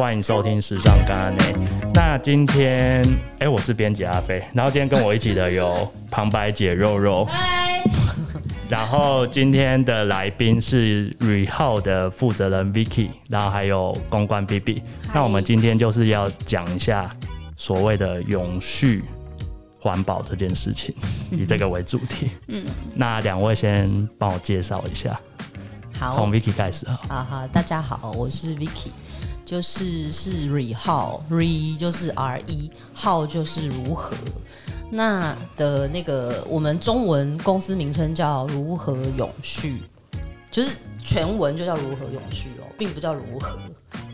欢迎收听时尚干阿内。那今天，哎、欸，我是编辑阿飞，然后今天跟我一起的有旁白姐肉肉，嗨，然后今天的来宾是 Rehowl 的负责人 Vicky，然后还有公关 BB。那我们今天就是要讲一下所谓的永续环保这件事情，以这个为主题。嗯，那两位先帮我介绍一下。好，从 Vicky 开始啊。好好，大家好，我是 Vicky，就是是 Rehowl，Re 就是 R E，How 就是如何。那的那个我们中文公司名称叫如何永续，就是全文就叫如何永续哦，并不叫如何。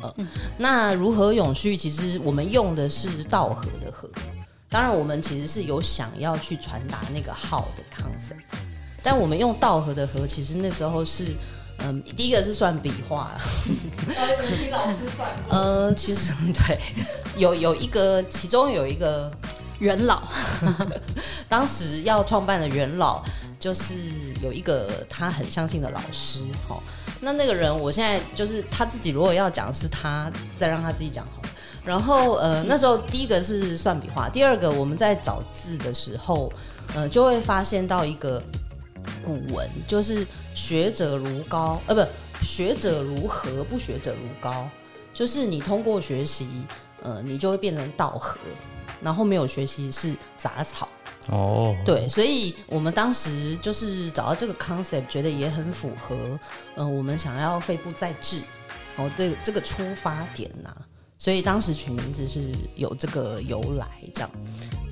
呃，嗯、那如何永续，其实我们用的是道和的和。当然，我们其实是有想要去传达那个 How 的 concept，但我们用道和的和，其实那时候是。嗯，第一个是算笔画，请老师算。嗯，其实 对，有有一个，其中有一个元老，当时要创办的元老，就是有一个他很相信的老师。哦，那那个人，我现在就是他自己，如果要讲是他，再让他自己讲好。然后呃，那时候第一个是算笔画，第二个我们在找字的时候，呃，就会发现到一个。古文就是学者如高，呃，不，学者如何，不学者如高。就是你通过学习，呃，你就会变成稻禾，然后没有学习是杂草。哦，对，所以我们当时就是找到这个 concept，觉得也很符合，呃，我们想要肺部再治，哦，这，这个出发点呐、啊，所以当时取名字是有这个由来，这样。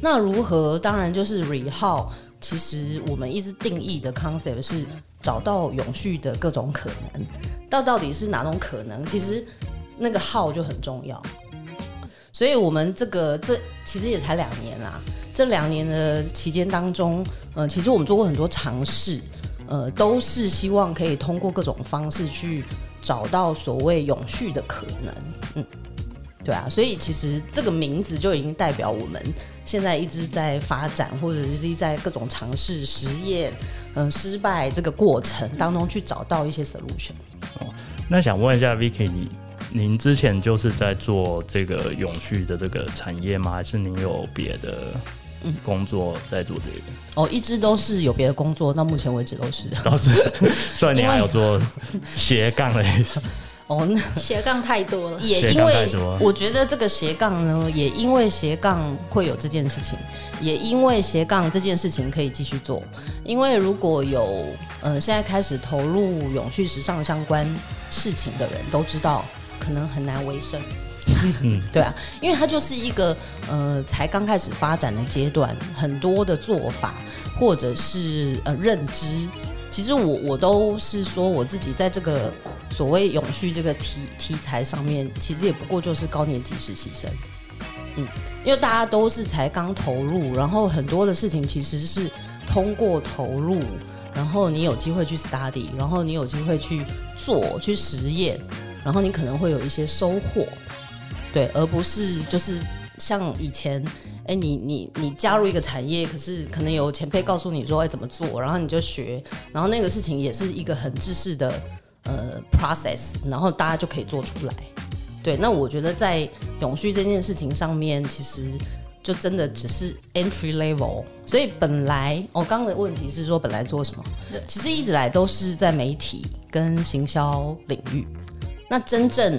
那如何？当然就是 Rehowl。其实我们一直定义的 concept 是找到永续的各种可能，到到底是哪种可能？其实那个号就很重要。所以我们这个这其实也才两年啦，这两年的期间当中，呃，其实我们做过很多尝试，呃，都是希望可以通过各种方式去找到所谓永续的可能，嗯。对啊，所以其实这个名字就已经代表我们现在一直在发展，或者是在各种尝试、实验、嗯、呃、失败这个过程当中去找到一些 solution。哦，那想问一下 Vicky，你您之前就是在做这个永续的这个产业吗？还是您有别的工作在做这个？哦，一直都是有别的工作，到目前为止都是。都是，虽然你还有做斜杠的意思。哦，那斜杠太多了，也因为我觉得这个斜杠呢，也因为斜杠会有这件事情，也因为斜杠这件事情可以继续做。因为如果有呃现在开始投入永续时尚相关事情的人都知道，可能很难维生。嗯，对啊，因为它就是一个呃才刚开始发展的阶段，很多的做法或者是呃认知。其实我我都是说我自己在这个所谓永续这个题题材上面，其实也不过就是高年级实习生，嗯，因为大家都是才刚投入，然后很多的事情其实是通过投入，然后你有机会去 study，然后你有机会去做去实验，然后你可能会有一些收获，对，而不是就是像以前。哎，你你你加入一个产业，可是可能有前辈告诉你说，哎，怎么做，然后你就学，然后那个事情也是一个很制式的呃 process，然后大家就可以做出来。对，那我觉得在永续这件事情上面，其实就真的只是 entry level。所以本来我刚刚的问题是说，本来做什么？对，其实一直来都是在媒体跟行销领域。那真正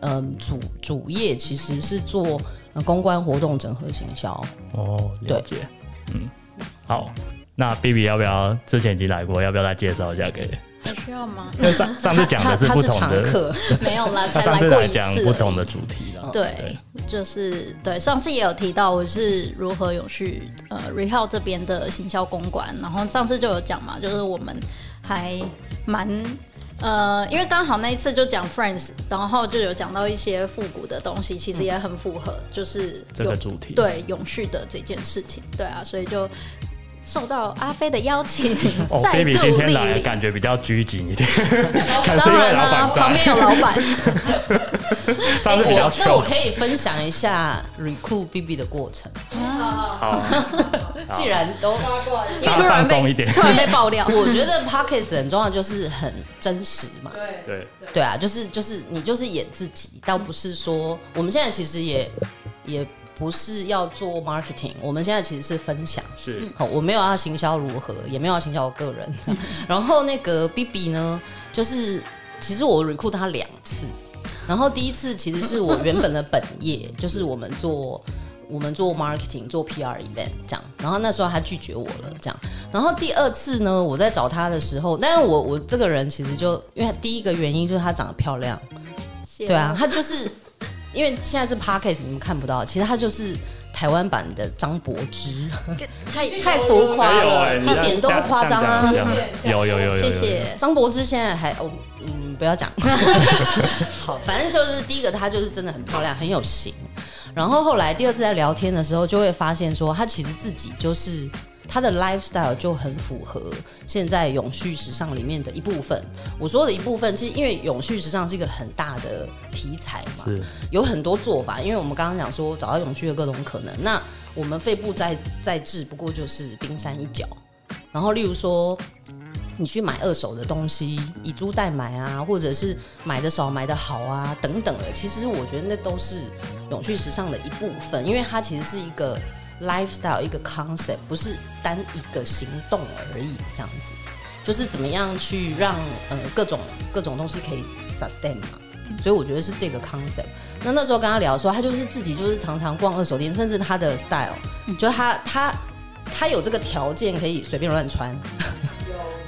嗯、呃、主主业其实是做。公关活动整合行销哦，了解，对嗯，好，那 BB 要不要之前已经来过，要不要再介绍一下给？还需要吗？因为上 上次讲的是不同的，是 没有啦，才来过一次。讲不同的主题对，对就是对，上次也有提到我是如何永续呃 Rehowl 这边的行销公关，然后上次就有讲嘛，就是我们还蛮。呃，因为刚好那一次就讲 Friends，然后就有讲到一些复古的东西，其实也很符合，就是这个主题，对永续的这件事情，对啊，所以就受到阿飞的邀请，哦再度今天来莅临感觉比较拘谨一点，当然啦，旁边有老板，上次比较那我可以分享一下 recruit BB 的过程。好，既然都突然被突然被爆料，我觉得 Podcast 很重要，就是很真实嘛。对。对。对啊，就是就是你就是演自己，倒不是说我们现在其实也也不是要做 marketing，我们现在其实是分享。是，好，我没有要行销如何，也没有要行销我个人。然后那个 BB 呢，就是其实我 recruit 他两次，然后第一次其实是我原本的本业，就是我们做。我们做 marketing 做 PR event 这样，然后那时候他拒绝我了这样，然后第二次呢，我在找他的时候，但是我我这个人其实就因为第一个原因就是他长得漂亮，对啊，他就是因为现在是 podcast 你们看不到，其实他就是台湾版的张柏芝，太太浮夸了，一点都不夸张啊，有有有有，谢谢。张柏芝现在还哦嗯不要讲，好，反正就是第一个她就是真的很漂亮，很有型。然后后来第二次在聊天的时候，就会发现说，她其实自己就是他的 lifestyle 就很符合现在永续时尚里面的一部分。我说的一部分，其实因为永续时尚是一个很大的题材嘛，有很多做法。因为我们刚刚讲说找到永续的各种可能，那我们肺部再再治不过就是冰山一角。然后例如说。你去买二手的东西，以租代买啊，或者是买的少买的好啊，等等的，其实我觉得那都是永续时尚的一部分，因为它其实是一个 lifestyle 一个 concept，不是单一个行动而已，这样子，就是怎么样去让呃各种各种东西可以 sustain 嘛，所以我觉得是这个 concept。那那时候跟他聊说，他就是自己就是常常逛二手店，甚至他的 style，就是他他他有这个条件可以随便乱穿。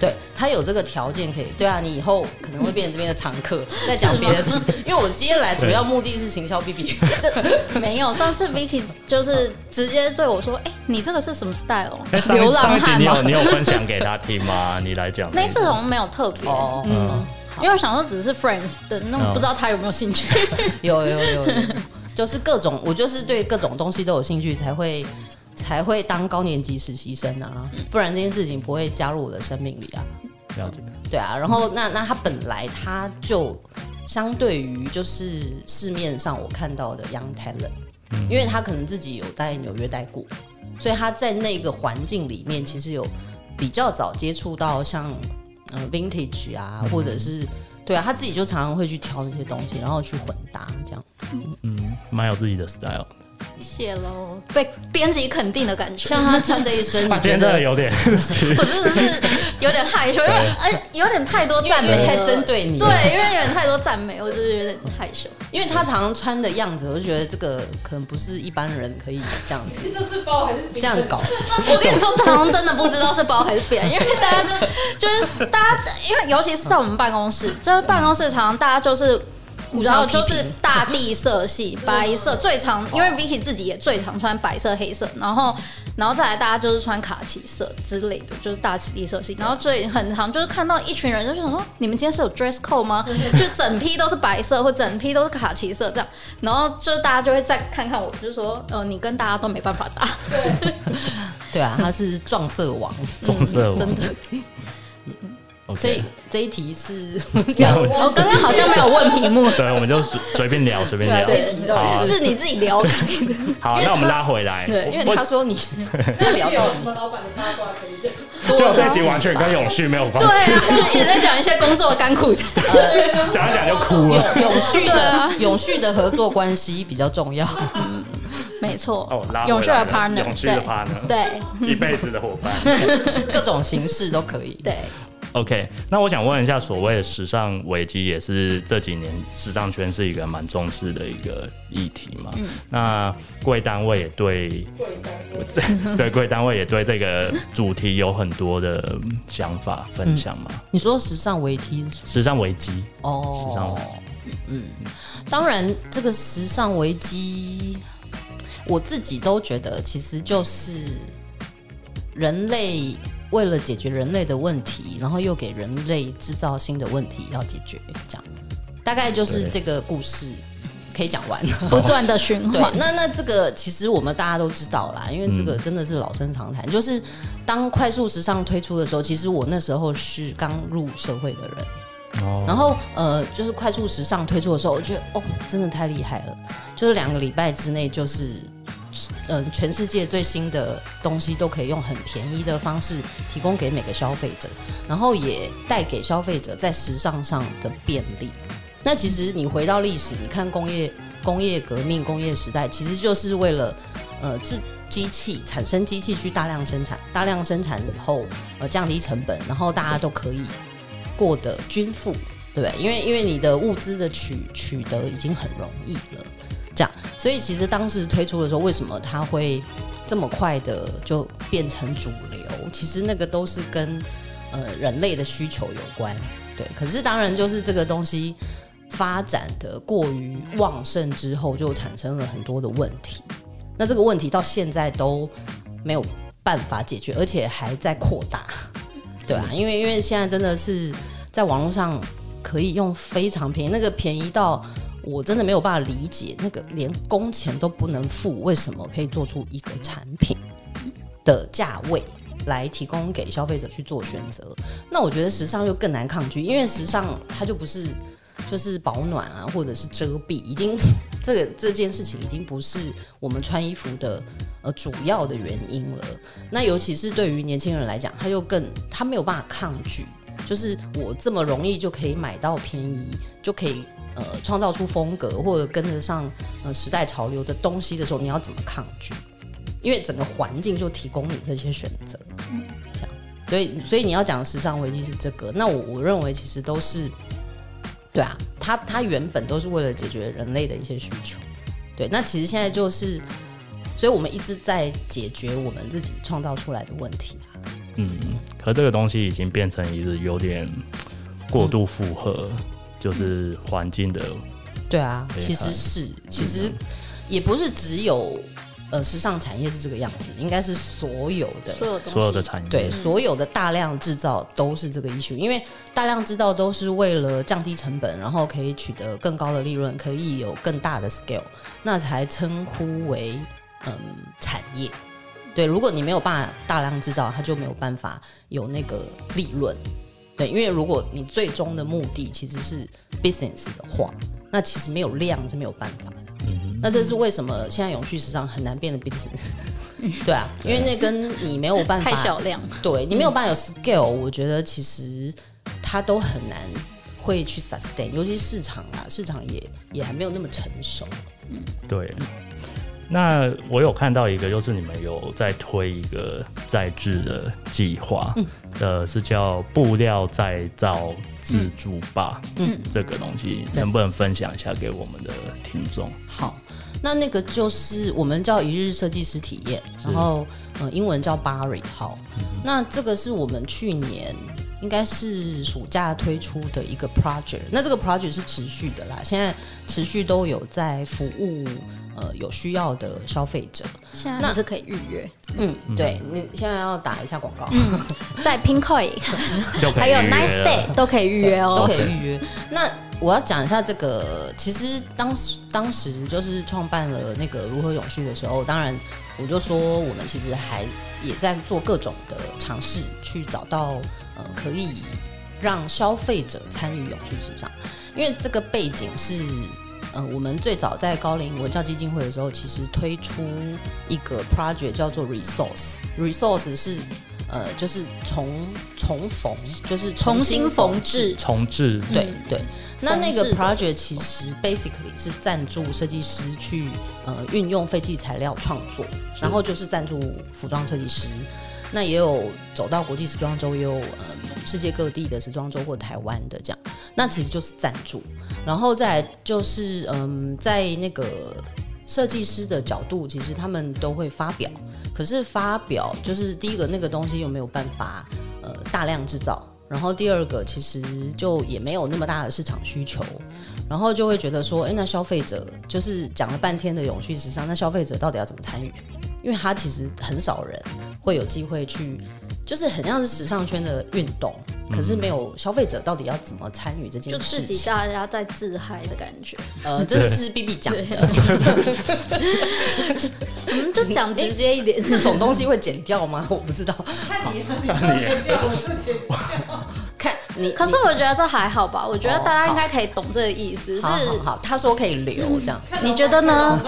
对，他有这个条件可以，对啊，你以后可能会变成这边的常客。在讲别的题，因为我今天来主要目的是行销 BB。这没有，上次 Vicky 就是直接对我说：“哎、欸，你这个是什么 style？流浪汉吗？”你有你有分享给他听吗？你来讲。那次好像没有特别，哦、嗯，嗯因为我想说只是 friends 的，那我不知道他有没有兴趣。有有有有，就是各种，我就是对各种东西都有兴趣才会。才会当高年级实习生啊，不然这件事情不会加入我的生命里啊。了解。对啊，然后那那他本来他就相对于就是市面上我看到的 young talent，因为他可能自己有在纽约待过，所以他在那个环境里面其实有比较早接触到像呃 vintage 啊，或者是对啊，他自己就常常会去挑那些东西，然后去混搭这样。嗯，蛮有自己的 style。谢喽，被编辑肯定的感觉。像他穿这一身，你觉得有点？我真的是有点害羞，因为哎，有点太多赞美，太针对你。对，因为有点太多赞美，我就是有点害羞。因为他常常穿的样子，我就觉得这个可能不是一般人可以这样子。这是包还是这样搞？我跟你说，常常真的不知道是包还是扁，因为大家就是大家，因为尤其是在我们办公室，这办公室常常大家就是。然后就是大地色系，白色最常，因为 Vicky 自己也最常穿白色、黑色，然后，然后再来大家就是穿卡其色之类的，就是大地色系。然后最很常就是看到一群人就想说，你们今天是有 dress code 吗？就整批都是白色或整批都是卡其色这样，然后就是大家就会再看看我，就是说，呃，你跟大家都没办法搭。对，对啊，他是撞色王，撞色王，真的。Okay. 所以这一题是 讲，我刚刚好像没有问题目，对，我们就随随便聊，随便聊，对，是你自己聊开的。好，那我们拉回来，对，因为他说你那聊有什么老板的八卦可以讲？就这题完全跟永续没有关系，对啊，就一直在讲一些工作的甘苦的，讲一讲就哭了。永续的永续的合作关系比较重要，嗯，没错。哦，永续的 partner，永续的 partner，对，一辈子的伙伴，各种形式都可以，对。OK，那我想问一下，所谓的时尚危机也是这几年时尚圈是一个蛮重视的一个议题嘛？嗯，那贵单位也对贵 对贵单位也对这个主题有很多的想法分享嘛？嗯、你说时尚危机？时尚危机哦，时尚嗯，当然这个时尚危机，我自己都觉得其实就是人类。为了解决人类的问题，然后又给人类制造新的问题要解决，这样大概就是这个故事可以讲完，不断的循环。对，那 那这个其实我们大家都知道啦，因为这个真的是老生常谈，嗯、就是当快速时尚推出的时候，其实我那时候是刚入社会的人，哦，然后呃，就是快速时尚推出的时候，我觉得哦，真的太厉害了，就是两个礼拜之内就是。嗯，全世界最新的东西都可以用很便宜的方式提供给每个消费者，然后也带给消费者在时尚上的便利。那其实你回到历史，你看工业工业革命、工业时代，其实就是为了呃制机器产生机器去大量生产，大量生产以后呃降低成本，然后大家都可以过得均富，对不对？因为因为你的物资的取取得已经很容易了。这样，所以其实当时推出的时候，为什么它会这么快的就变成主流？其实那个都是跟呃人类的需求有关，对。可是当然就是这个东西发展的过于旺盛之后，就产生了很多的问题。那这个问题到现在都没有办法解决，而且还在扩大，对啊，因为因为现在真的是在网络上可以用非常便宜，那个便宜到。我真的没有办法理解，那个连工钱都不能付，为什么可以做出一个产品的价位来提供给消费者去做选择？那我觉得时尚又更难抗拒，因为时尚它就不是就是保暖啊，或者是遮蔽，已经这个这件事情已经不是我们穿衣服的呃主要的原因了。那尤其是对于年轻人来讲，他又更他没有办法抗拒，就是我这么容易就可以买到便宜就可以。呃，创造出风格或者跟得上呃时代潮流的东西的时候，你要怎么抗拒？因为整个环境就提供你这些选择，嗯，这样，所以所以你要讲时尚危机是这个，那我我认为其实都是，对啊，它它原本都是为了解决人类的一些需求，对，那其实现在就是，所以我们一直在解决我们自己创造出来的问题啊，嗯，可这个东西已经变成一个有点过度负荷。嗯就是环境的，对啊，其实是，其实也不是只有呃时尚产业是这个样子，应该是所有的所有所有的产业，对，所有的大量制造都是这个 issue，因为大量制造都是为了降低成本，然后可以取得更高的利润，可以有更大的 scale，那才称呼为嗯产业。对，如果你没有办法大量制造，它就没有办法有那个利润。对，因为如果你最终的目的其实是 business 的话，那其实没有量是没有办法的。嗯哼，那这是为什么现在永续时尚很难变得 business？对啊，因为那跟你没有办法太小量，对你没有办法有 scale，我觉得其实它都很难会去 sustain，尤其市场啊，市场也也还没有那么成熟。嗯，对。那我有看到一个，就是你们有在推一个再制的计划，嗯，呃，是叫布料再造自助吧？嗯，这个东西能不能分享一下给我们的听众？好，那那个就是我们叫一日设计师体验，然后呃，英文叫 Barry 好，嗯，那这个是我们去年应该是暑假推出的一个 project，那这个 project 是持续的啦，现在持续都有在服务。呃，有需要的消费者，现在那是可以预约。嗯，对，你现在要打一下广告，嗯、在 Pinkoi 还有 Nice Day 都可以预约哦，都可以预约。那我要讲一下这个，其实当时当时就是创办了那个如何永续的时候，当然我就说我们其实还也在做各种的尝试，去找到呃可以让消费者参与永续时尚，因为这个背景是。呃，我们最早在高龄文教基金会的时候，其实推出一个 project 叫做 resource。resource 是呃，就是重重缝，就是重新缝制，重制。对对。那那个 project 其实 basically 是赞助设计师去呃运用废弃材料创作，然后就是赞助服装设计师。那也有走到国际时装周，也有呃世界各地的时装周或台湾的这样，那其实就是赞助，然后再就是嗯，在那个设计师的角度，其实他们都会发表，可是发表就是第一个那个东西又没有办法呃大量制造，然后第二个其实就也没有那么大的市场需求，然后就会觉得说，哎，那消费者就是讲了半天的永续时尚，那消费者到底要怎么参与？因为他其实很少人会有机会去就是很像是时尚圈的运动，可是没有消费者到底要怎么参与这件事情，就自己大家在自嗨的感觉。呃，这个是 B B 讲的，我 们就讲直接一点，这种东西会剪掉吗？我不知道。看你，你剪掉，我就剪掉。看你，可是我觉得这还好吧？我觉得大家应该可以懂这个意思。是，好，好，他说可以留这样，你觉得呢？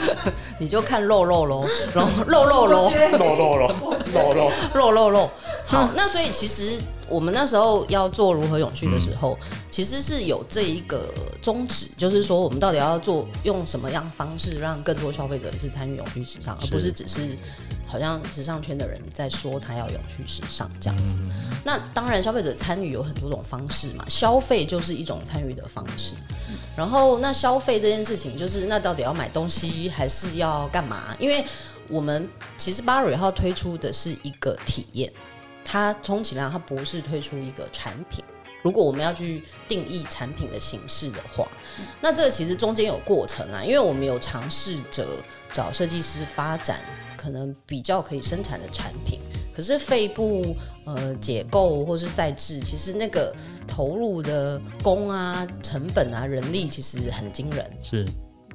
你就看肉肉喽，然后肉肉喽，肉肉喽，肉肉肉肉肉。好，那所以其实我们那时候要做如何永续的时候，其实是有这一个宗旨，就是说我们到底要做用什么样方式让更多消费者是参与永续时尚，而不是只是好像时尚圈的人在说他要永续时尚这样子。那当然，消费者参与有很多种方式嘛，消费就是一种参与的方式。然后，那消费这件事情，就是那到底要买东西还是要干嘛？因为我们其实 Burberry 号推出的是一个体验。它充其量它不是推出一个产品。如果我们要去定义产品的形式的话，那这个其实中间有过程啊，因为我们有尝试着找设计师发展可能比较可以生产的产品，可是肺部呃解构或是再制，其实那个投入的工啊、成本啊、人力其实很惊人。是，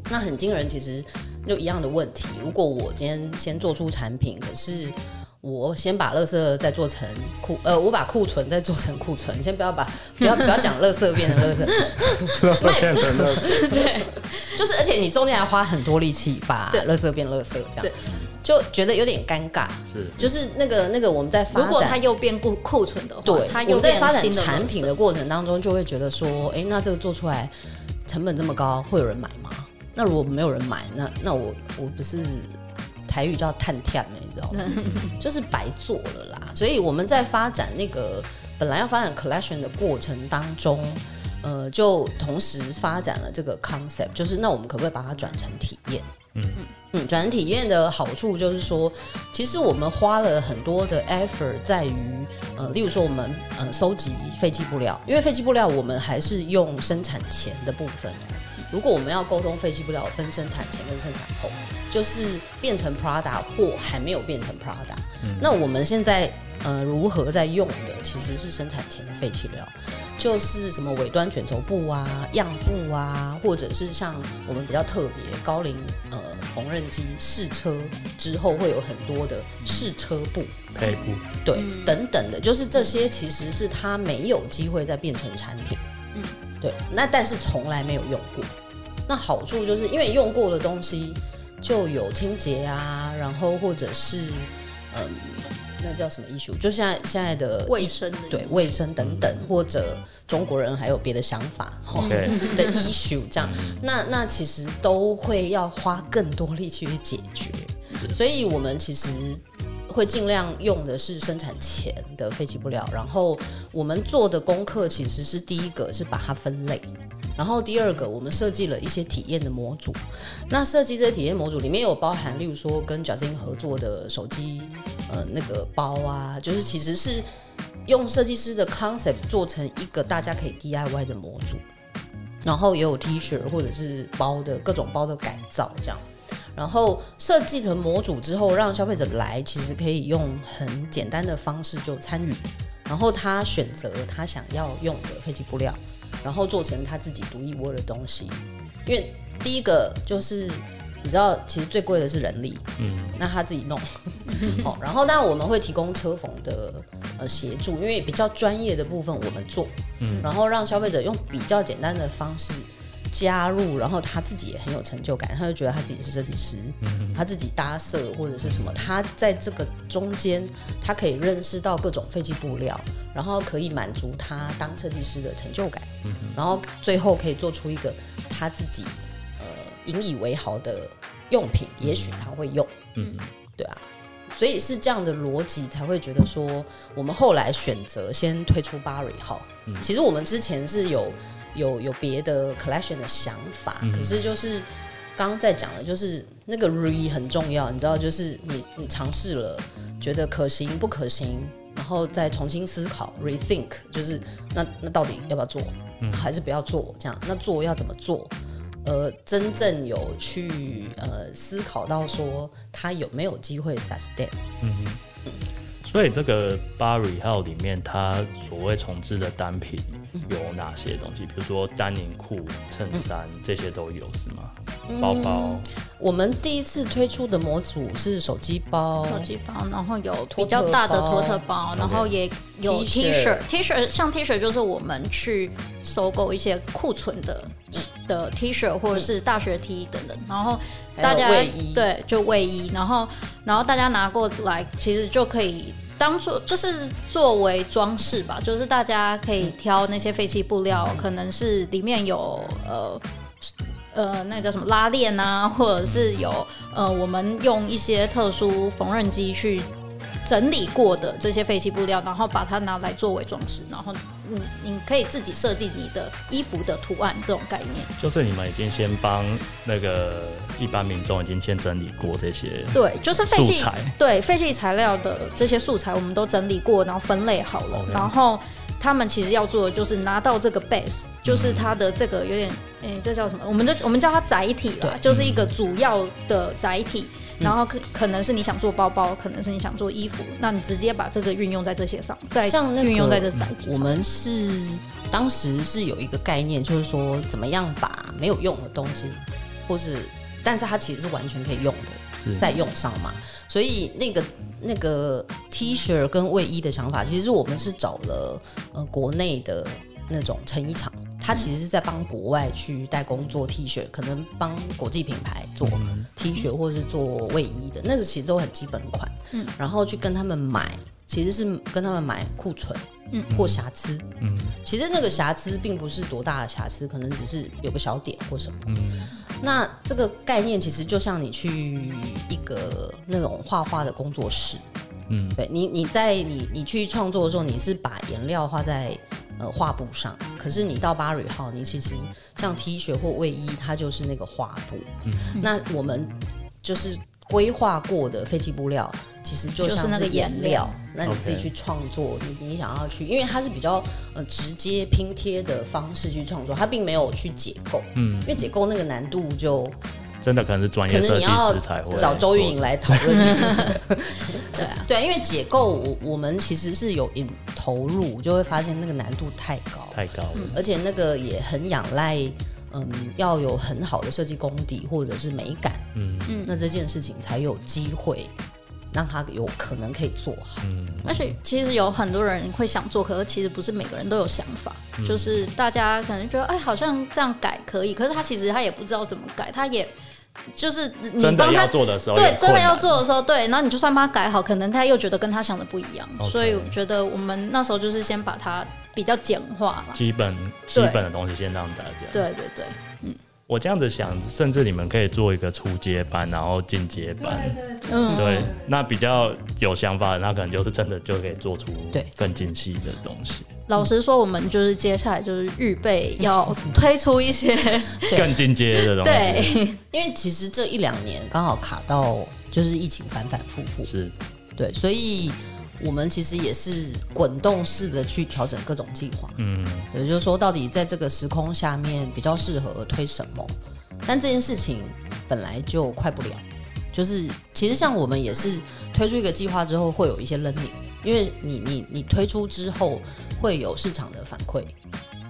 那很惊人，其实就一样的问题。如果我今天先做出产品，可是我先把垃圾再做成库，呃，我把库存再做成库存，先不要把不要不要讲垃圾变成垃圾，垃圾变成垃圾，对，就是而且你中间还花很多力气把垃圾变垃圾，这样就觉得有点尴尬。是，就是那个那个我们在发展，如果它又变库库存的话，对，它又在发展产品的过程当中，就会觉得说，哎、欸，那这个做出来成本这么高，会有人买吗？那如果没有人买，那那我我不是。台语叫“探跳”你知道吗？就是白做了啦。所以我们在发展那个本来要发展 collection 的过程当中，呃，就同时发展了这个 concept，就是那我们可不可以把它转成体验？嗯嗯，转成体验的好处就是说，其实我们花了很多的 effort 在于，呃，例如说我们呃收集废弃布料，因为废弃布料我们还是用生产前的部分。如果我们要沟通废弃布料分生产前跟生产后，就是变成 Prada 或还没有变成 Prada，嗯，那我们现在呃如何在用的其实是生产前的废弃料，就是什么尾端卷轴布啊、样布啊，或者是像我们比较特别高龄呃缝纫机试车之后会有很多的试车布。配布，对，嗯，等等的，就是这些其实是它没有机会再变成产品。嗯。对，那但是从来没有用过，那好处就是因为用过的东西就有清洁啊，然后或者是嗯，那叫什么 issue？就现在现在的卫生的对卫生等等，嗯，或者中国人还有别的想法，okay. 的 issue 这样，嗯，那那其实都会要花更多力气去解决，所以我们其实。会尽量用的是生产前的废弃布料，然后我们做的功课其实是第一个是把它分类，然后第二个我们设计了一些体验的模组。那设计这些体验模组里面有包含，例如说跟 Jacin 合作的手机，呃，那个包啊，就是其实是用设计师的 concept 做成一个大家可以 DIY 的模组，然后也有 T 恤或者是包的各种包的改造这样。然后设计成模组之后，让消费者来，其实可以用很简单的方式就参与，然后他选择他想要用的废弃布料，然后做成他自己独一无二的东西。因为第一个就是你知道，其实最贵的是人力，嗯，那他自己弄，哦，然后当然我们会提供车缝的呃协助，因为比较专业的部分我们做，嗯，然后让消费者用比较简单的方式。加入，然后他自己也很有成就感，他就觉得他自己是设计师，嗯，他自己搭色或者是什么，他在这个中间，他可以认识到各种废弃布料，然后可以满足他当设计师的成就感，嗯，然后最后可以做出一个他自己呃引以为豪的用品，也许他会用，嗯，对啊，所以是这样的逻辑才会觉得说，我们后来选择先推出 Burberry 号，嗯，其实我们之前是有。有有别的 collection 的想法，嗯、可是就是刚刚在讲的，就是那个 re 很重要，你知道，就是你你尝试了，觉得可行不可行，然后再重新思考 rethink，就是那那到底要不要做，嗯、还是不要做？这样那做要怎么做？呃，真正有去呃思考到说他有没有机会 sustain？嗯嗯。所以这个八 Rehouse 里面，它所谓重置的单品有哪些东西？比如说丹宁裤、衬衫这些都有是吗？包包。嗯，我们第一次推出的模组是手机包，手机包，然后有比较大的托特包，然后也有 T 恤，T 恤像 T 恤就是我们去收购一些库存的的 T 恤或者是大学 T 等等，然后大家对就卫衣，然后然后大家拿过来，其实就可以。当做就是作为装饰吧，就是大家可以挑那些废弃布料，可能是里面有呃呃那个什么拉链啊，或者是有呃我们用一些特殊缝纫机去整理过的这些废弃布料，然后把它拿来作为装饰，然后。你你可以自己设计你的衣服的图案，这种概念，就是你们已经先帮那个一般民众已经先整理过这些，对，就是废弃对废弃材料的这些素材，我们都整理过，然后分类好了.然后他们其实要做的就是拿到这个 base，就是它的这个有点，哎、欸，这叫什么？我们就我们叫它载体啦，就是一个主要的载体。然后可可能是你想做包包，可能是你想做衣服，那你直接把这个运用在这些上，在像运用在这载体上。我们是当时是有一个概念，就是说怎么样把没有用的东西，或是但是它其实是完全可以用的，再用上嘛。所以那个那个 T 恤跟卫衣的想法，其实我们是找了呃国内的那种成衣厂。他其实是在帮国外去代工做 T 恤，可能帮国际品牌做 T 恤或者是做卫衣的，那个其实都很基本款。嗯，然后去跟他们买，其实是跟他们买库存，嗯，或瑕疵。嗯，其实那个瑕疵并不是多大的瑕疵，可能只是有个小点或什么。嗯，那这个概念其实就像你去一个那种画画的工作室，嗯，对你你在你你去创作的时候，你是把颜料画在。呃，画布上，可是你到 8Rehouse，你其实像 T 恤或卫衣，它就是那个画布。嗯、那我们就是规划过的废弃布料，其实就像是那个颜料。那你自己去创作，你你想要去，因为它是比较呃直接拼贴的方式去创作，它并没有去解构。嗯，因为解构那个难度就。真的可能是专业设计师才会找周运颖来讨论。对啊，对，因为解构我我们其实是有投入，就会发现那个难度太高，太高了，而且那个也很仰赖，嗯，要有很好的设计功底或者是美感，嗯。嗯，那这件事情才有机会让他有可能可以做好。嗯，而且其实有很多人会想做，可是其实不是每个人都有想法，就是大家可能觉得哎，好像这样改可以，可是他其实他也不知道怎么改，他也。就是你帮他做的时候，对，真的要做的时候，对，然后你就算帮他改好，可能他又觉得跟他想的不一样，Okay. 所以我觉得我们那时候就是先把它比较简化了，基本基本的东西先让大家。对对对，嗯，我这样子想，甚至你们可以做一个初阶班，然后进阶班，对对对，嗯，对，那比较有想法的，那可能就是真的就可以做出对。更精细的东西。老实说，我们就是接下来就是预备要 推出一些更进阶的东西。对，因为其实这一两年刚好卡到就是疫情反反复复，是，对，所以我们其实也是滚动式的去调整各种计划。嗯，也就是说，到底在这个时空下面比较适合推什么？但这件事情本来就快不了，就是其实像我们也是推出一个计划之后，会有一些 learning，因为你你你推出之后。会有市场的反馈，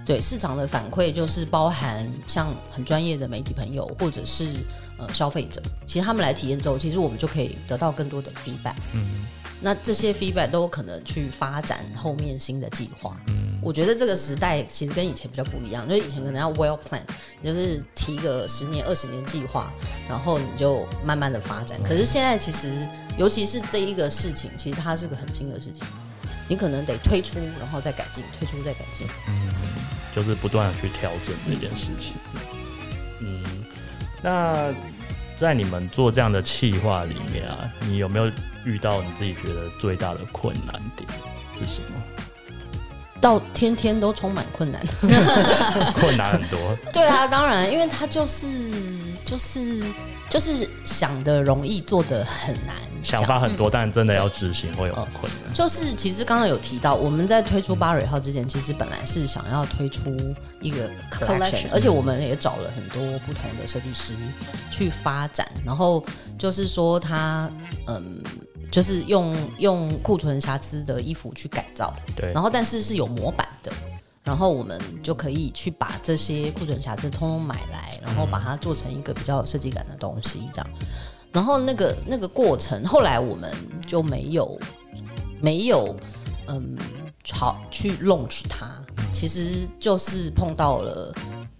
对市场的反馈就是包含像很专业的媒体朋友或者是呃消费者，其实他们来体验之后，其实我们就可以得到更多的 feedback。嗯，那这些 feedback 都有可能去发展后面新的计划。嗯，我觉得这个时代其实跟以前比较不一样，就是以前可能要 well plan，就是提个十年、二十年计划，然后你就慢慢的发展。可是现在其实，尤其是这一个事情，其实它是个很新的事情。你可能得推出，然后再改进，推出再改进，嗯，就是不断的去调整这件事情。嗯，那在你们做这样的企划里面啊，你有没有遇到你自己觉得最大的困难点是什么？到天天都充满困难，困难很多。对啊，当然，因为他就是就是就是想的容易，做的很难。想法很多，但真的要执行会有困难。就是其实刚刚有提到，我们在推出 8Rehouse 之前，其实本来是想要推出一个 collection，而且我们也找了很多不同的设计师去发展。然后就是说，他嗯，就是用用库存瑕疵的衣服去改造，对，然后但是是有模板的，然后我们就可以去把这些库存瑕疵通通买来，然后把它做成一个比较有设计感的东西，这样。然后那个那个过程，后来我们就没有没有嗯好去 launch 它，其实就是碰到了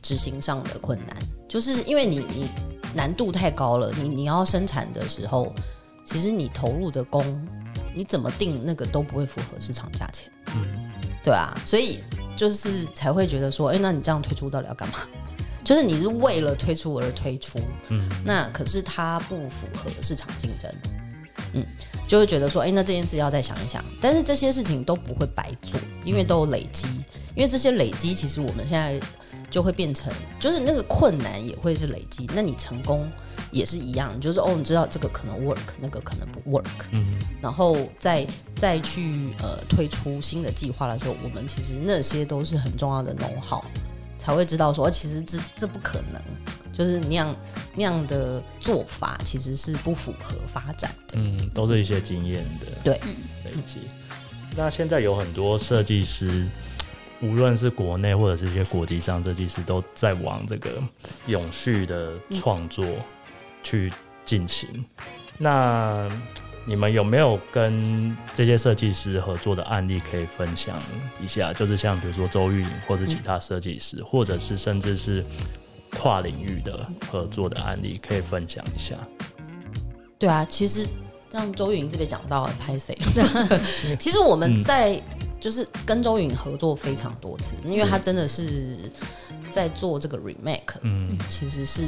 执行上的困难，就是因为你你难度太高了，你你要生产的时候。其实你投入的工，你怎么定那个都不会符合市场价钱，嗯，对啊，所以就是才会觉得说，哎，那你这样推出到底要干嘛？就是你是为了推出而推出，嗯，那可是它不符合市场竞争，嗯，就会觉得说，哎，那这件事要再想一想。但是这些事情都不会白做，因为都有累积，因为这些累积其实我们现在。就会变成，就是那个困难也会是累积，那你成功也是一样，就是哦，你知道这个可能 work，那个可能不 work，嗯，然后再再去呃推出新的计划来说，我们其实那些都是很重要的 know-how，才会知道说，其实这这不可能，就是那样那样的做法其实是不符合发展的，嗯，都是一些经验的，对，累积。那现在有很多设计师。无论是国内或者是一些国际上设计师，都在往这个永续的创作去进行。嗯。那你们有没有跟这些设计师合作的案例可以分享一下？就是像比如说周玉莹或者其他设计师，嗯，或者是甚至是跨领域的合作的案例，可以分享一下。对啊，其实像周玉莹这边讲到拍谁？其实我们在。嗯就是跟周云合作非常多次，因为他真的是在做这个 remake，嗯，其实是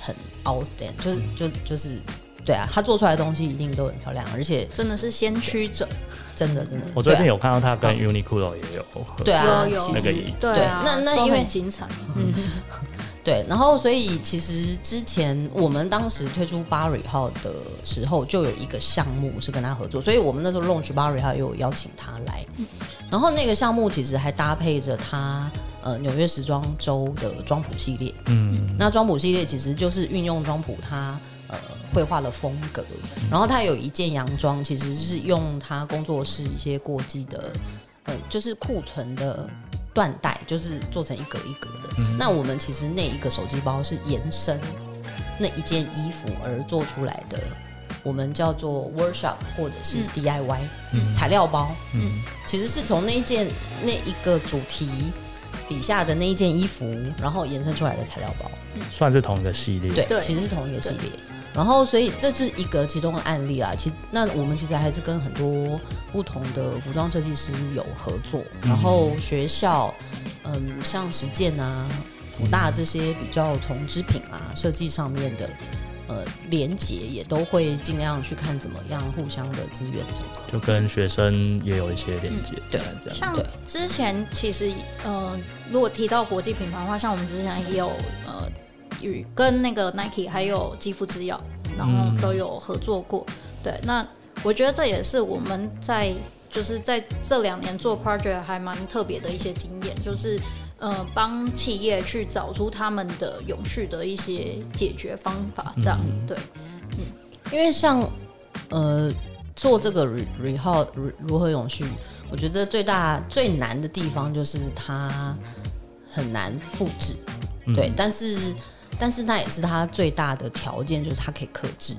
很 outstanding，就是就就是对啊，他做出来的东西一定都很漂亮，而且真的是先驱者，真的真的。我最近有看到他跟 Uniqlo 也有合作，对啊，那个对啊，那那因为精彩，嗯。对，然后所以其实之前我们当时推出巴瑞号的时候，就有一个项目是跟他合作，所以我们那时候 launch 巴瑞号又邀请他来，然后那个项目其实还搭配着他呃纽约时装周的装普系列，嗯，那装普系列其实就是运用装普他呃绘画的风格，然后他有一件洋装，其实是用他工作室一些过季的，呃，就是库存的。缎带就是做成一格一格的，嗯。那我们其实那一个手机包是延伸那一件衣服而做出来的，我们叫做 workshop 或者是 DIY，嗯，材料包。嗯，其实是从那一件那一个主题底下的那一件衣服，然后延伸出来的材料包，算是同一个系列。对，对，其实是同一个系列。然后，所以这是一个其中的案例啊。其实，那我们其实还是跟很多不同的服装设计师有合作。然后学校，嗯，像实践啊、辅大这些比较从织品啊设计上面的呃连结，也都会尽量去看怎么样互相的资源什么。就跟学生也有一些连结，对，这样。像之前其实，呃，如果提到国际品牌的话，像我们之前也有呃。与跟那个 Nike 还有肌肤之钥，然后都有合作过。嗯。对，那我觉得这也是我们在就是在这两年做 project 还蛮特别的一些经验，就是呃帮企业去找出他们的永续的一些解决方法。这样。嗯，对，嗯，因为像呃做这个 ReHaul 如何永续，我觉得最大最难的地方就是它很难复制。嗯。对，但是。但是那也是他最大的条件，就是他可以克制。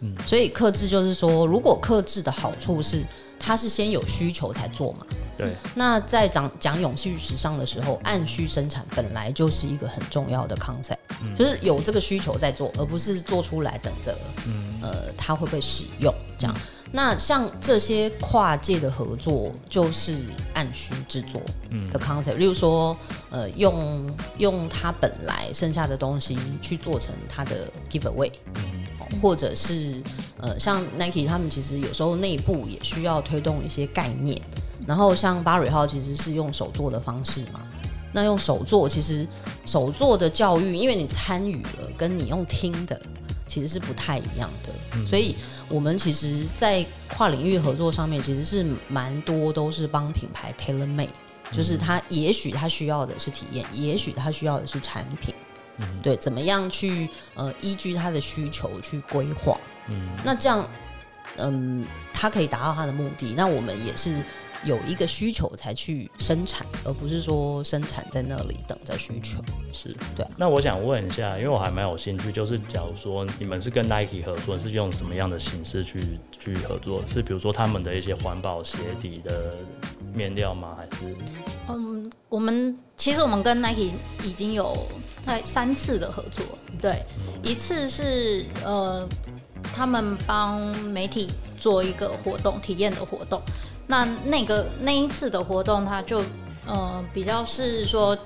嗯，所以克制就是说，如果克制的好处是，他是先有需求才做嘛。对。那在讲讲永续时尚的时候，按需生产本来就是一个很重要的 concept，嗯，就是有这个需求在做，而不是做出来等着，嗯，呃，它会不会使用这样。嗯那像这些跨界的合作，就是按需制作的 concept，嗯。例如说，呃，用用它本来剩下的东西去做成它的 giveaway，嗯，或者是呃，像 Nike 他们其实有时候内部也需要推动一些概念。然后像 8ReHaul 其实是用手做的方式嘛。那用手做，其实手做的教育，因为你参与了，跟你用听的。其实是不太一样的，嗯，所以我们其实，在跨领域合作上面，其实是蛮多都是帮品牌 tailor made，就是他也许他需要的是体验，也许他需要的是产品，嗯，对，怎么样去呃依据他的需求去规划，嗯，那这样嗯，他可以达到他的目的。那我们也是。有一个需求才去生产，而不是说生产在那里等着需求。是对啊。那我想问一下，因为我还蛮有兴趣，就是假如说你们是跟 Nike 合作，是用什么样的形式去去合作？是比如说他们的一些环保鞋底的面料吗？还是？嗯，我们其实我们跟 Nike 已经有大概三次的合作。对，一次是呃，他们帮媒体做一个活动，体验的活动。那那个那一次的活动，他就呃比较是说，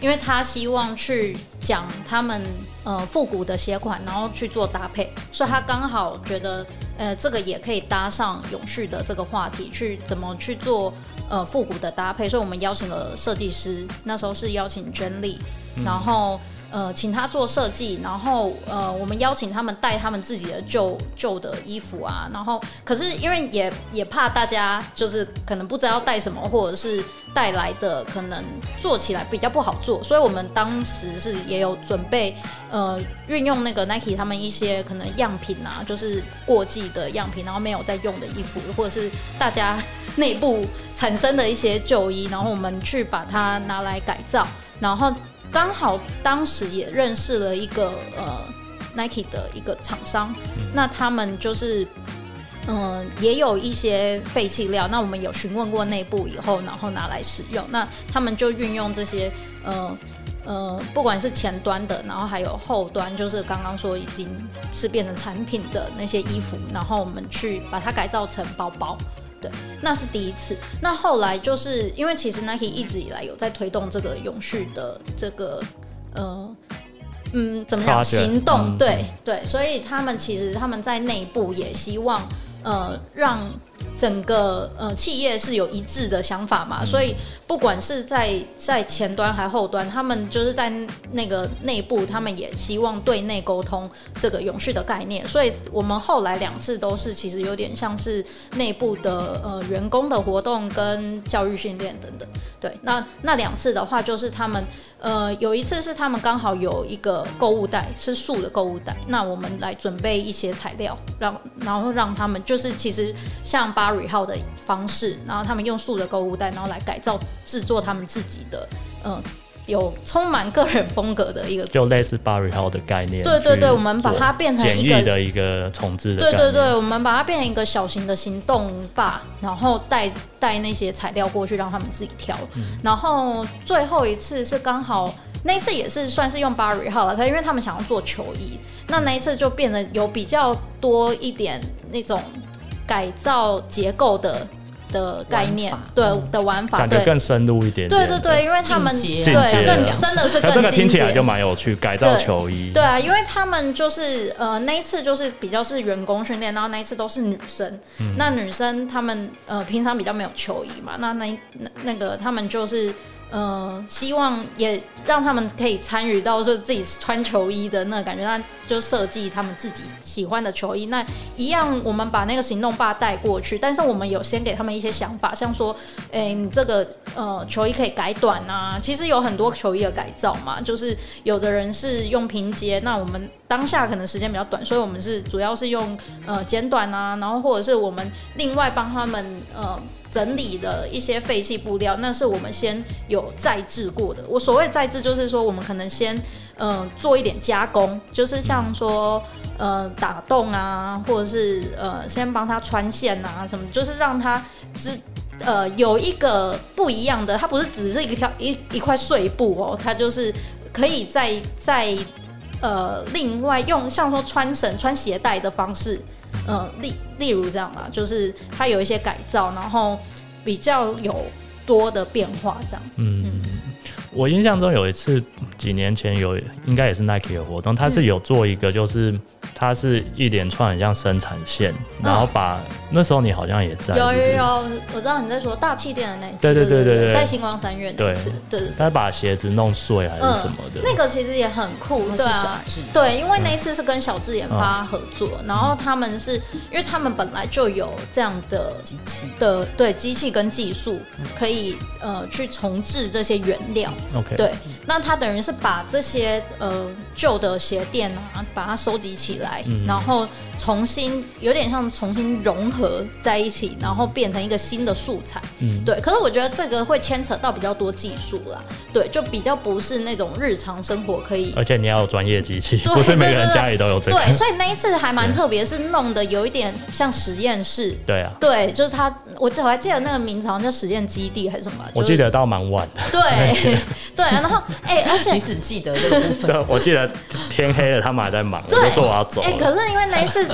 因为他希望去讲他们呃复古的鞋款，然后去做搭配，所以他刚好觉得呃这个也可以搭上永续的这个话题，去怎么去做呃复古的搭配，所以我们邀请了设计师，那时候是邀请 Jenny 丽，然后。呃，请他做设计，然后呃，我们邀请他们带他们自己的旧旧的衣服啊，然后可是因为也也怕大家就是可能不知道带什么，或者是带来的可能做起来比较不好做，所以我们当时是也有准备呃运用那个 Nike 他们一些可能样品啊，就是过季的样品，然后没有在用的衣服，或者是大家 内部产生的一些旧衣，然后我们去把它拿来改造，然后。刚好当时也认识了一个呃 Nike 的一个厂商，嗯、那他们就是嗯、呃、也有一些废弃料，那我们有询问过内部以后，然后拿来使用，那他们就运用这些呃呃不管是前端的，然后还有后端，就是刚刚说已经是变成产品的那些衣服，然后我们去把它改造成包包。对，那是第一次。那后来就是因为其实 Nike 一直以来有在推动这个永续的这个呃嗯怎么讲行动？嗯、对对，所以他们其实他们在内部也希望呃让。整个呃企业是有一致的想法嘛，嗯、所以不管是在在前端还后端，他们就是在那个内部，他们也希望对内沟通这个永续的概念。所以我们后来两次都是其实有点像是内部的呃员工的活动跟教育训练等等。对，那那两次的话，就是他们呃有一次是他们刚好有一个购物袋是素的购物袋，那我们来准备一些材料，让然后让他们就是其实像八。Rehouse 的方式，然后他们用素的购物袋，然后来改造制作他们自己的，嗯，有充满个人风格的一个，就类似 Rehouse 的概念。对对对，我们把它变成一个的一个重置的。对对对，我们把它变成一个小型的行动吧，然后带带那些材料过去，让他们自己挑。嗯、然后最后一次是刚好那一次也是算是用 Rehouse 了，可是因为他们想要做球衣，那那一次就变得有比较多一点那种。改造结构的的概念，对的玩法，感觉更深入一点。对对对，因为他们对更真的是更这个听起来就蛮有趣。改造球衣，对啊，因为他们就是呃那一次就是比较是员工训练，然后那一次都是女生。那女生他们呃平常比较没有球衣嘛，那那那那个他们就是。呃，希望也让他们可以参与到说自己穿球衣的那个感觉，那就设计他们自己喜欢的球衣。那一样，我们把那个行动吧带过去，但是我们有先给他们一些想法，像说，哎、你这个呃球衣可以改短啊。其实有很多球衣的改造嘛，就是有的人是用拼接，那我们当下可能时间比较短，所以我们是主要是用呃剪短啊，然后或者是我们另外帮他们呃。整理的一些废弃布料，那是我们先有再制过的。我所谓再制，就是说我们可能先嗯、做一点加工，就是像说呃打洞啊，或者是呃先帮他穿线啊什么，就是让他只呃有一个不一样的，它不是只是一条一一块碎布哦，它就是可以在在呃另外用像说穿绳穿鞋带的方式。嗯，例例如这样啦，就是它有一些改造，然后比较有多的变化，这样。嗯，嗯，我印象中有一次，几年前有，应该也是 Nike 的活动，它是有做一个，就是。它是一连串很像生产线，然后把、哦、那时候你好像也在，有有有，我知道你在说大气垫的那一次，对对对对对，在星光三月那次，对，对，对，他把鞋子弄碎还是什么的，嗯、那个其实也很酷，对啊，对，因为那一次是跟小智研发合作，嗯、然后他们是因为他们本来就有这样的机器。的，对机器跟技术可以呃去重置这些原料，OK，对，那他等于是把这些呃旧的鞋垫啊，把它收集起。起来，嗯、然后重新有点像重新融合在一起，然后变成一个新的素材。嗯，对。可是我觉得这个会牵扯到比较多技术啦，对，就比较不是那种日常生活可以。而且你要有专业机器，不是每个人家里都有这个。对，所以那一次还蛮 特别，是弄得有一点像实验室。对啊。对，就是他，我我还记得那个名字好像叫实验基地还是什么。我记得到蛮晚的。对。对啊，然后哎，而且你只记得这个部分。对，我记得天黑了，他们还在忙，我就说我要走。哎，可是因为那一次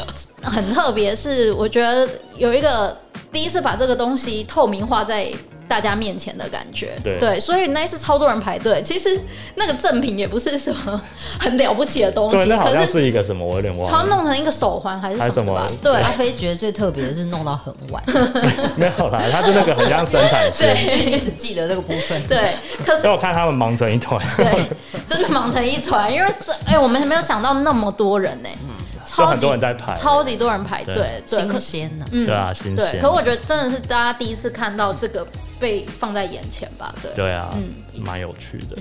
很特别，是我觉得有一个第一次把这个东西透明化在。大家面前的感觉，对，对，所以那一次超多人排队。其实那个赠品也不是什么很了不起的东西，对，那好像是一个什么，我有点忘了。他弄成一个手环还是什么吧？对，阿飞觉得最特别的是弄到很晚。没有啦，他是那个很像生产线，对，你只记得那个部分。对，可是我看他们忙成一团，对，真的忙成一团，因为这哎，我们还没有想到那么多人呢。超级多人在排，超级多人排队，对，新鲜的，嗯，对啊，新鲜。对，可我觉得真的是大家第一次看到这个被放在眼前吧，对，对啊，嗯，蛮有趣的，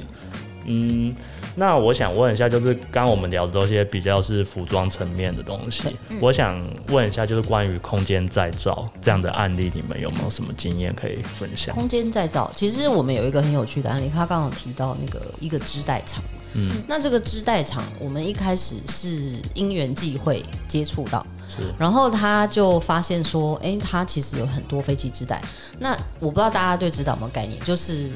嗯，那我想问一下，就是刚刚我们聊的这些比较是服装层面的东西，我想问一下，就是关于空间再造这样的案例，你们有没有什么经验可以分享？空间再造，其实我们有一个很有趣的案例，他刚刚提到那个一个织带厂。嗯，那这个织带厂，我们一开始是因缘际会接触到，是，然后他就发现说，哎，他其实有很多飞机织带。那我不知道大家对织带有没有概念，就是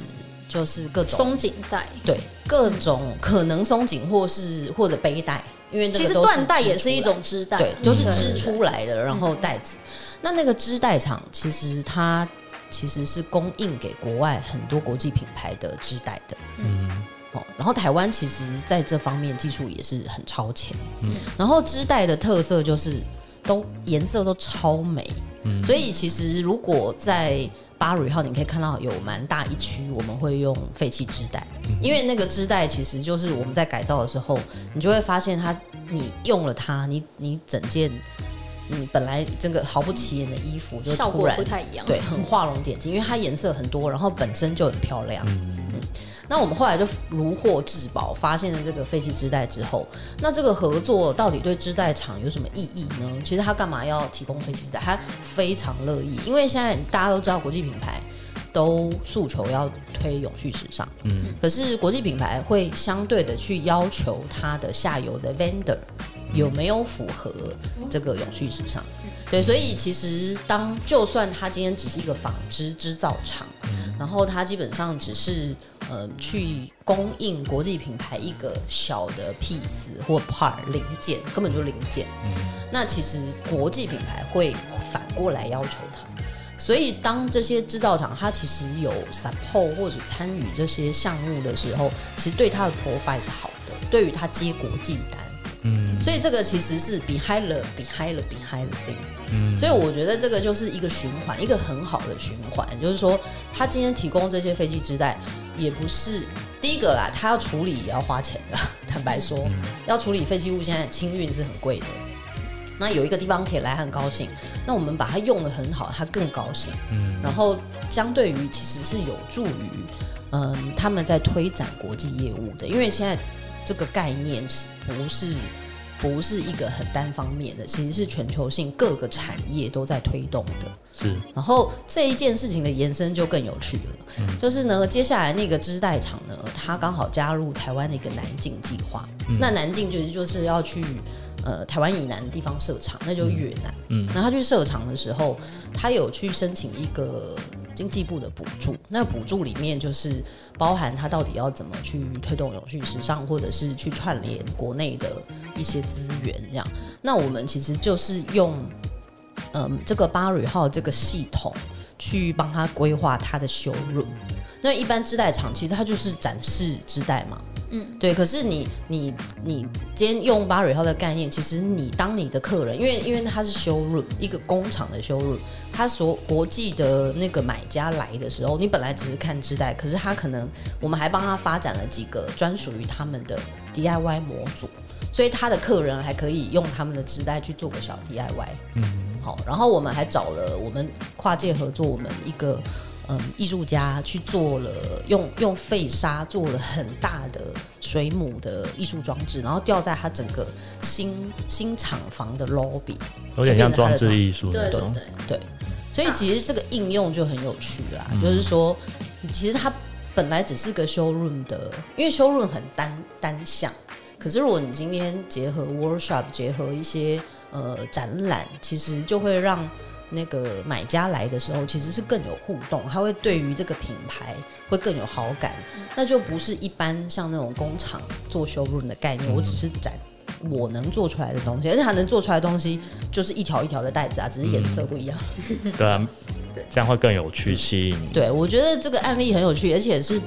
就是各种松紧带，对，各种可能松紧或是或者背带，因为这个都缎带也是一种织带，对，就是织出来的，然后带子。那那个织带厂其实它其实是供应给国外很多国际品牌的织带的，嗯。哦，然后台湾其实在这方面技术也是很超前，嗯，然后织带的特色就是都颜色都超美，嗯，所以其实如果在巴瑞号，你可以看到有蛮大一区我们会用废弃织带，因为那个织带其实就是我们在改造的时候，你就会发现它，你用了它，你你整件你本来这个毫不起眼的衣服就突然不太一样，对，很画龙点睛，因为它颜色很多，然后本身就很漂亮，嗯。那我们后来就如获至宝，发现了这个废弃织带之后，那这个合作到底对织带厂有什么意义呢？其实他干嘛要提供废弃织带？他非常乐意，因为现在大家都知道国际品牌都诉求要推永续时尚，嗯，可是国际品牌会相对的去要求它的下游的 vendor 有没有符合这个永续时尚，对，所以其实当就算他今天只是一个纺织制造厂。然后他基本上只是呃去供应国际品牌一个小的 piece 或 part 零件，根本就零件。嗯。那其实国际品牌会反过来要求他，所以当这些制造厂它其实有 support 或者参与这些项目的时候，其实对它的 profile 是好的，对于它接国际单。嗯，所以这个其实是 behind the behind the behind the。嗯，所以我觉得这个就是一个循环，一个很好的循环。就是说，他今天提供这些飞机织带，也不是第一个啦，他要处理也要花钱的。坦白说，嗯、要处理废弃物，现在清运是很贵的。那有一个地方可以来，很高兴。那我们把它用得很好，他更高兴。嗯，然后相对于其实是有助于，嗯，他们在推展国际业务的，因为现在。这个概念是不是不是一个很单方面的？其实是全球性各个产业都在推动的。是，然后这一件事情的延伸就更有趣了。嗯，就是呢，接下来那个织带厂呢，它刚好加入台湾的一个南进计划。嗯，那南进就是就是要去呃台湾以南的地方设厂，那就越南。嗯，然后他去设厂的时候，他有去申请一个。经济部的补助，那补助里面就是包含它到底要怎么去推动永续时尚，或者是去串联国内的一些资源这样。那我们其实就是用嗯这个巴瑞号这个系统去帮他规划他的收入。那一般织带厂其实它就是展示织带嘛。嗯，对。可是你你你今天用巴瑞号的概念，其实你当你的客人，因为因为它是 showroom 一个工厂的 showroom，他所国际的那个买家来的时候，你本来只是看织带，可是他可能我们还帮他发展了几个专属于他们的 DIY 模组，所以他的客人还可以用他们的织带去做个小 DIY。嗯，好，然后我们还找了我们跨界合作，我们一个。嗯艺术家去做了用用废沙做了很大的水母的艺术装置，然后吊在他整个新新厂房的 lobby，有点像装置艺术那种。对对对，所以其实这个应用就很有趣啦，嗯、就是说，其实它本来只是个 showroom 的，因为 showroom 很单单向，可是如果你今天结合 workshop，结合一些呃展览，其实就会让。那个买家来的时候，其实是更有互动，他会对于这个品牌会更有好感，那就不是一般像那种工厂做 showroom 的概念，我只是展我能做出来的东西，而且他能做出来的东西就是一条一条的袋子啊，只是颜色不一样。嗯、对啊，对，这样会更有趣，吸引你。对，我觉得这个案例很有趣，而且是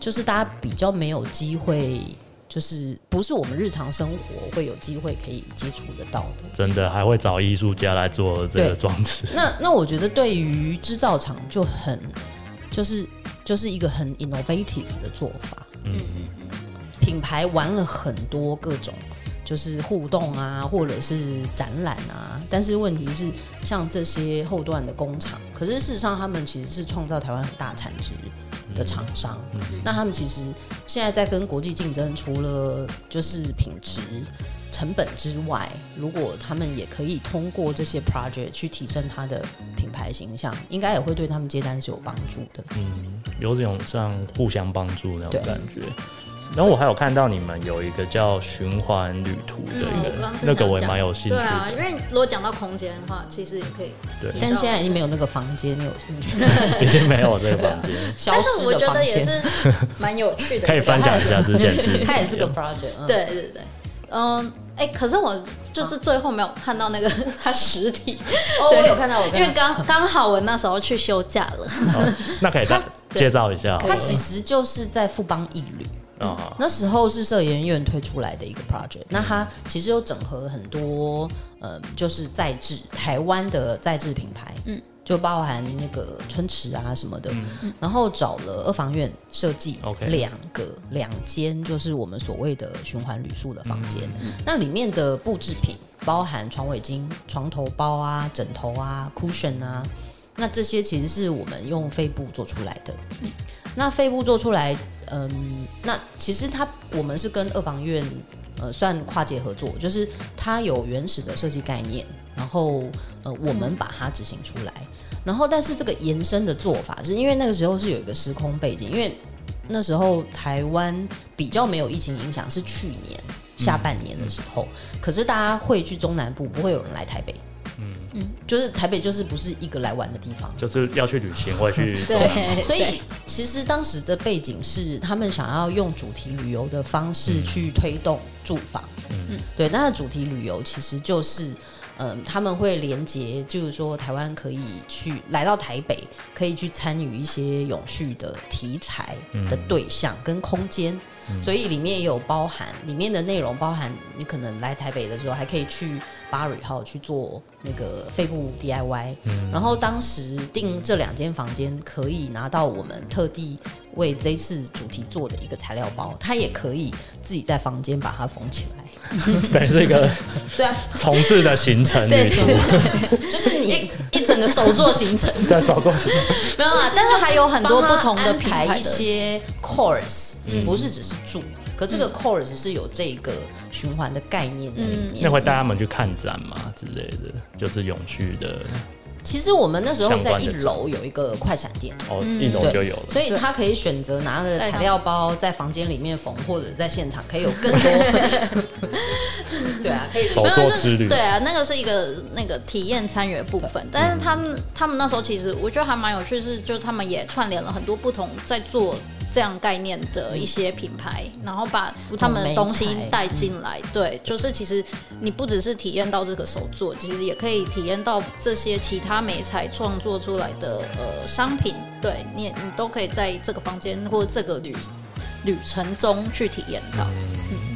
就是大家比较没有机会。就是不是我们日常生活会有机会可以接触得到的，真的还会找艺术家来做这个装置。那那我觉得对于制造厂就很就是就是一个很 innovative 的做法。嗯嗯嗯，品牌玩了很多各种就是互动啊，或者是展览啊，但是问题是像这些后段的工厂，可是事实上他们其实是创造台湾很大产值。的厂商，那他们其实现在在跟国际竞争，除了就是品质、成本之外，如果他们也可以通过这些 project 去提升他的品牌形象，应该也会对他们接单是有帮助的。嗯，有种像互相帮助那种感觉。然后我还有看到你们有一个叫循环旅途的一个，嗯、那个我也蛮有兴趣的。对啊，因为如果讲到空间的话，其实也可以。对，但是现在已经没有那个房间，你有兴趣？已经没有这个房间。但是我觉得也是蛮有趣的。可以分享一下之前是。它也是个 project。嗯、对对对，嗯，哎，可是我就是最后没有看到那个它实体。哦，我有看到，我看到。因为刚刚好我那时候去休假了。哦、那可以再介绍一下。它其实就是在富邦艺旅。嗯、那时候是社研院推出来的一个 project，那它其实有整合很多，呃，就是在制台湾的在制品牌，嗯，就包含那个春池啊什么的，嗯、然后找了二房院设计两个两间，就是我们所谓的循环旅宿的房间，嗯、那里面的布制品包含床尾巾、床头包啊、枕头啊、cushion 啊，那这些其实是我们用废布做出来的，嗯、那废布做出来。嗯，那其实它我们是跟二房院呃算跨界合作，就是它有原始的设计概念，然后呃我们把它执行出来，然后但是这个延伸的做法是因为那个时候是有一个时空背景，因为那时候台湾比较没有疫情影响，是去年下半年的时候，可是大家会去中南部，不会有人来台北。嗯，就是台北就是不是一个来玩的地方，就是要去旅行或者去 对，所以其实当时的背景是他们想要用主题旅游的方式去推动住房，嗯，对，那主题旅游其实就是，嗯、呃，他们会连接，就是说台湾可以去来到台北，可以去参与一些永续的题材的对象跟空间。所以里面也有包含，里面的内容包含你可能来台北的时候，还可以去巴瑞号去做那个肺部 DIY。嗯、然后当时订这两间房间，可以拿到我们特地为这次主题做的一个材料包，它也可以自己在房间把它缝起来。对，这个对啊，重置的行程旅途，就是你一整个手作行程，对，手作行程。没有啊，但是还有很多不同的品牌一些 course，不是只是住，可这个 course 是有这个循环的概念在里面。那会带他们去看展嘛之类的，就是永续的。其实我们那时候在一楼有一个快闪店，哦，一楼就有了，所以他可以选择拿着材料包在房间里面缝，或者在现场可以有更多。对啊，可以。手作之旅。对啊，那个是一个那个体验参与的部分，但是他们他们那时候其实我觉得还蛮有趣，是就他们也串联了很多不同在做。这样概念的一些品牌，然后把他们的东西带进来，对，就是其实你不只是体验到这个手作，其实也可以体验到这些其他美材创作出来的呃商品，对你你都可以在这个房间或这个旅旅程中去体验到。嗯